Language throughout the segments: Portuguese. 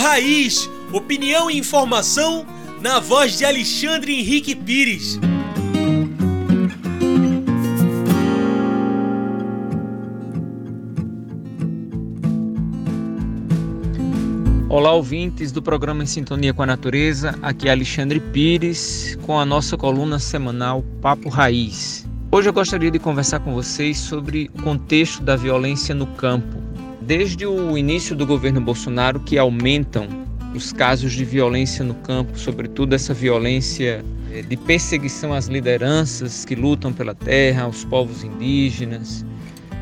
Raiz, opinião e informação na voz de Alexandre Henrique Pires. Olá, ouvintes do programa Em Sintonia com a Natureza. Aqui é Alexandre Pires com a nossa coluna semanal Papo Raiz. Hoje eu gostaria de conversar com vocês sobre o contexto da violência no campo. Desde o início do governo Bolsonaro, que aumentam os casos de violência no campo, sobretudo essa violência eh, de perseguição às lideranças que lutam pela terra, aos povos indígenas.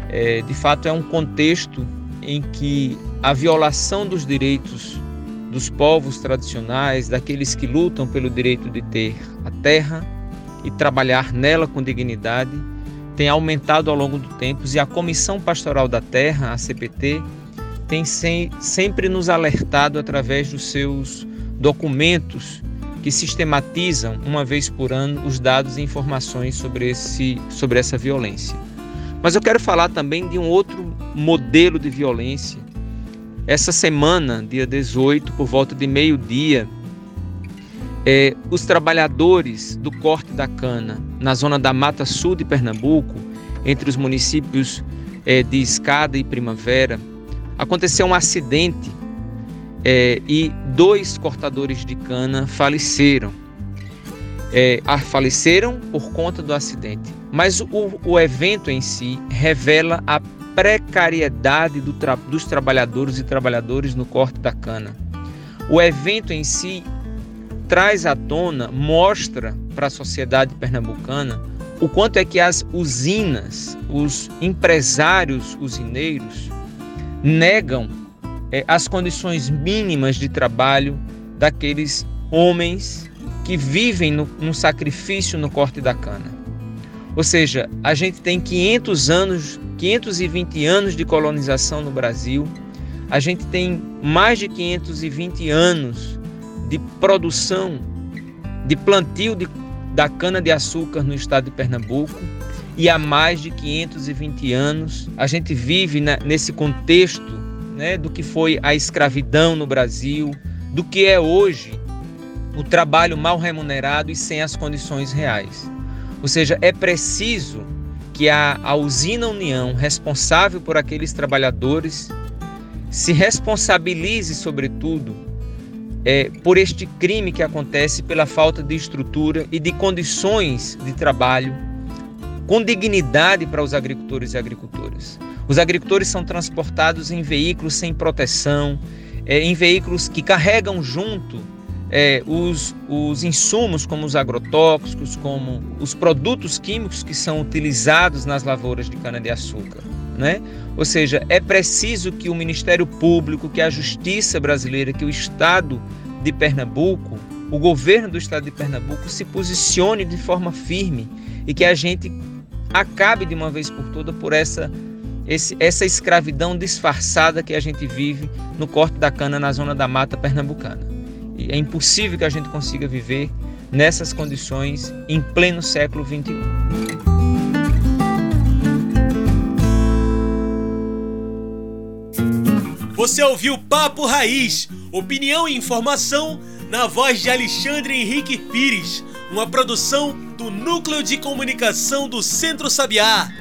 É, de fato, é um contexto em que a violação dos direitos dos povos tradicionais, daqueles que lutam pelo direito de ter a terra e trabalhar nela com dignidade, tem aumentado ao longo do tempo e a Comissão Pastoral da Terra, a CPT, tem sem, sempre nos alertado através dos seus documentos que sistematizam uma vez por ano os dados e informações sobre, esse, sobre essa violência. Mas eu quero falar também de um outro modelo de violência. Essa semana, dia 18, por volta de meio-dia, é, os trabalhadores do corte da cana na zona da Mata Sul de Pernambuco, entre os municípios é, de Escada e Primavera, aconteceu um acidente é, e dois cortadores de cana faleceram. É, faleceram por conta do acidente. Mas o, o evento em si revela a precariedade do tra dos trabalhadores e trabalhadores no corte da cana. O evento em si traz à tona, mostra para a sociedade pernambucana o quanto é que as usinas, os empresários usineiros negam é, as condições mínimas de trabalho daqueles homens que vivem no, no sacrifício no corte da cana. Ou seja, a gente tem 500 anos, 520 anos de colonização no Brasil, a gente tem mais de 520 anos de produção, de plantio de, da cana-de-açúcar no estado de Pernambuco, e há mais de 520 anos a gente vive na, nesse contexto né, do que foi a escravidão no Brasil, do que é hoje o trabalho mal remunerado e sem as condições reais. Ou seja, é preciso que a, a usina União, responsável por aqueles trabalhadores, se responsabilize, sobretudo, é, por este crime que acontece pela falta de estrutura e de condições de trabalho com dignidade para os agricultores e agricultoras. Os agricultores são transportados em veículos sem proteção, é, em veículos que carregam junto é, os, os insumos, como os agrotóxicos, como os produtos químicos que são utilizados nas lavouras de cana-de-açúcar. Né? Ou seja, é preciso que o Ministério Público, que a Justiça brasileira, que o Estado de Pernambuco, o governo do Estado de Pernambuco se posicione de forma firme e que a gente acabe de uma vez por todas por essa, esse, essa escravidão disfarçada que a gente vive no corte da cana na zona da mata pernambucana. E é impossível que a gente consiga viver nessas condições em pleno século XXI. Você ouviu Papo Raiz, opinião e informação na voz de Alexandre Henrique Pires, uma produção do Núcleo de Comunicação do Centro Sabiá.